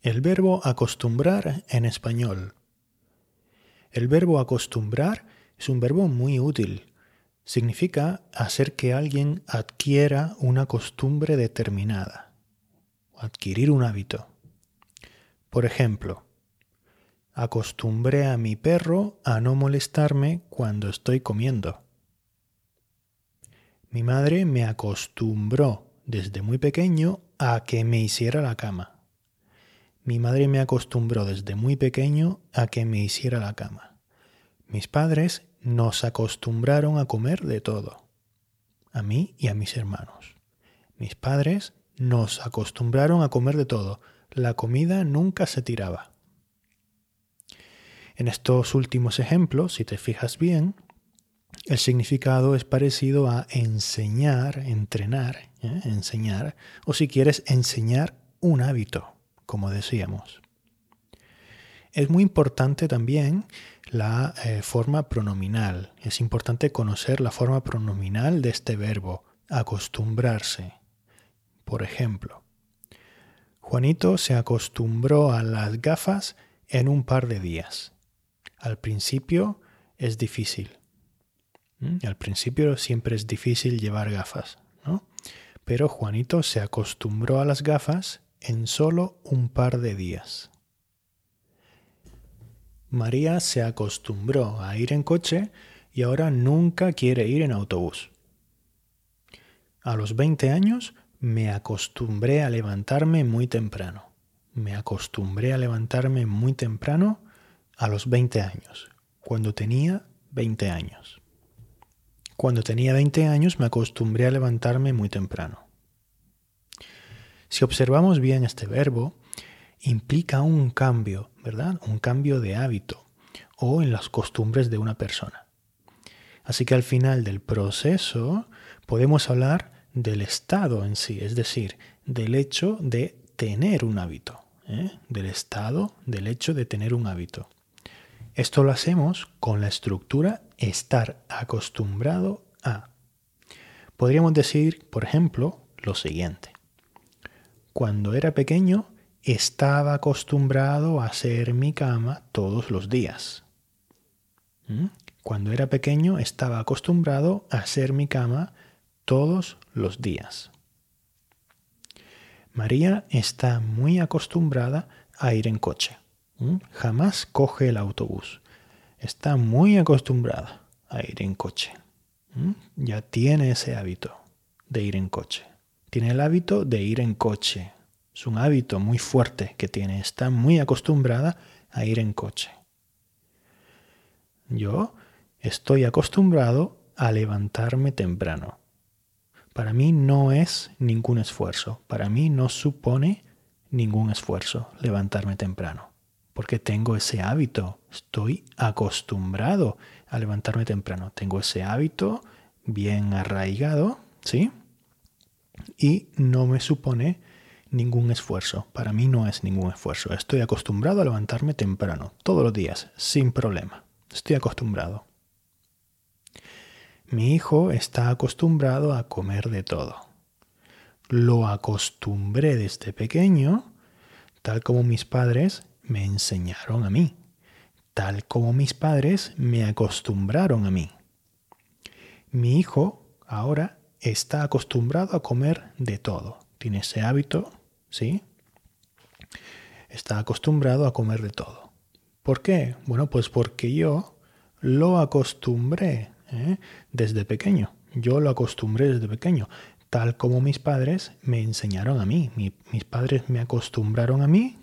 El verbo acostumbrar en español. El verbo acostumbrar es un verbo muy útil. Significa hacer que alguien adquiera una costumbre determinada, adquirir un hábito. Por ejemplo, acostumbré a mi perro a no molestarme cuando estoy comiendo. Mi madre me acostumbró desde muy pequeño a que me hiciera la cama. Mi madre me acostumbró desde muy pequeño a que me hiciera la cama. Mis padres nos acostumbraron a comer de todo, a mí y a mis hermanos. Mis padres nos acostumbraron a comer de todo. La comida nunca se tiraba. En estos últimos ejemplos, si te fijas bien, el significado es parecido a enseñar, entrenar, ¿eh? enseñar, o si quieres enseñar un hábito como decíamos. Es muy importante también la eh, forma pronominal. Es importante conocer la forma pronominal de este verbo, acostumbrarse. Por ejemplo, Juanito se acostumbró a las gafas en un par de días. Al principio es difícil. Al principio siempre es difícil llevar gafas, ¿no? Pero Juanito se acostumbró a las gafas en solo un par de días. María se acostumbró a ir en coche y ahora nunca quiere ir en autobús. A los 20 años me acostumbré a levantarme muy temprano. Me acostumbré a levantarme muy temprano a los 20 años, cuando tenía 20 años. Cuando tenía 20 años me acostumbré a levantarme muy temprano. Si observamos bien este verbo, implica un cambio, ¿verdad? Un cambio de hábito o en las costumbres de una persona. Así que al final del proceso podemos hablar del estado en sí, es decir, del hecho de tener un hábito, ¿eh? del estado, del hecho de tener un hábito. Esto lo hacemos con la estructura estar acostumbrado a. Podríamos decir, por ejemplo, lo siguiente. Cuando era pequeño estaba acostumbrado a hacer mi cama todos los días. ¿Mm? Cuando era pequeño estaba acostumbrado a hacer mi cama todos los días. María está muy acostumbrada a ir en coche. ¿Mm? Jamás coge el autobús. Está muy acostumbrada a ir en coche. ¿Mm? Ya tiene ese hábito de ir en coche tiene el hábito de ir en coche. Es un hábito muy fuerte que tiene. Está muy acostumbrada a ir en coche. Yo estoy acostumbrado a levantarme temprano. Para mí no es ningún esfuerzo. Para mí no supone ningún esfuerzo levantarme temprano. Porque tengo ese hábito. Estoy acostumbrado a levantarme temprano. Tengo ese hábito bien arraigado, ¿sí? Y no me supone ningún esfuerzo. Para mí no es ningún esfuerzo. Estoy acostumbrado a levantarme temprano, todos los días, sin problema. Estoy acostumbrado. Mi hijo está acostumbrado a comer de todo. Lo acostumbré desde pequeño, tal como mis padres me enseñaron a mí, tal como mis padres me acostumbraron a mí. Mi hijo ahora está acostumbrado a comer de todo. Tiene ese hábito, ¿sí? Está acostumbrado a comer de todo. ¿Por qué? Bueno, pues porque yo lo acostumbré ¿eh? desde pequeño. Yo lo acostumbré desde pequeño, tal como mis padres me enseñaron a mí. mis padres me acostumbraron a mí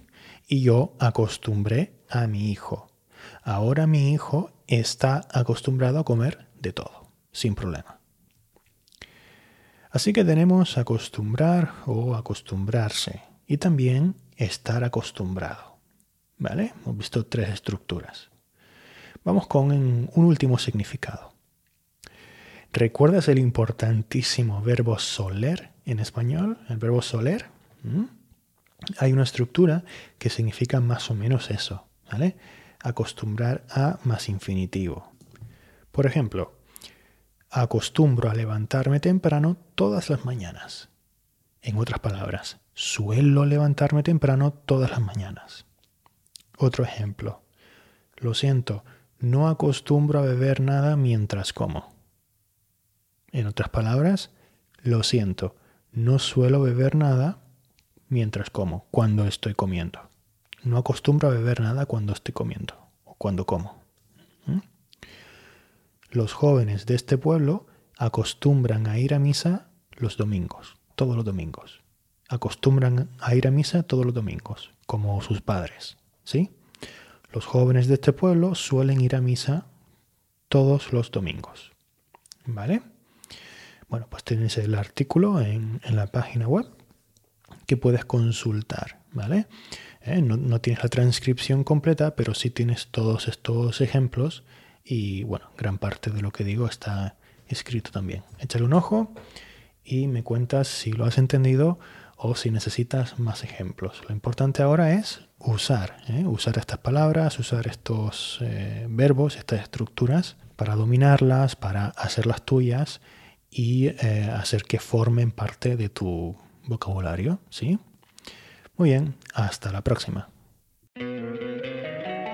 y yo acostumbré a mi hijo. Ahora mi hijo está acostumbrado a comer de todo, sin problema. Así que tenemos acostumbrar o acostumbrarse y también estar acostumbrado. ¿Vale? Hemos visto tres estructuras. Vamos con un último significado. ¿Recuerdas el importantísimo verbo soler en español? El verbo soler. Hay una estructura que significa más o menos eso, ¿vale? Acostumbrar a más infinitivo. Por ejemplo, acostumbro a levantarme temprano todas las mañanas. En otras palabras, suelo levantarme temprano todas las mañanas. Otro ejemplo. Lo siento, no acostumbro a beber nada mientras como. En otras palabras, lo siento, no suelo beber nada mientras como, cuando estoy comiendo. No acostumbro a beber nada cuando estoy comiendo o cuando como. Los jóvenes de este pueblo acostumbran a ir a misa los domingos, todos los domingos. Acostumbran a ir a misa todos los domingos, como sus padres, ¿sí? Los jóvenes de este pueblo suelen ir a misa todos los domingos, ¿vale? Bueno, pues tienes el artículo en, la página web que puedes consultar, ¿vale? Eh, no, no, tienes la transcripción completa, pero sí tienes todos estos ejemplos y, bueno, gran parte de lo que digo está escrito también. Échale un ojo y me cuentas si lo has entendido o si necesitas más ejemplos. Lo importante ahora es usar, ¿eh? usar estas palabras, usar estos eh, verbos, estas estructuras para dominarlas, para hacerlas tuyas y eh, hacer que formen parte de tu vocabulario, ¿sí? Muy bien, hasta la próxima.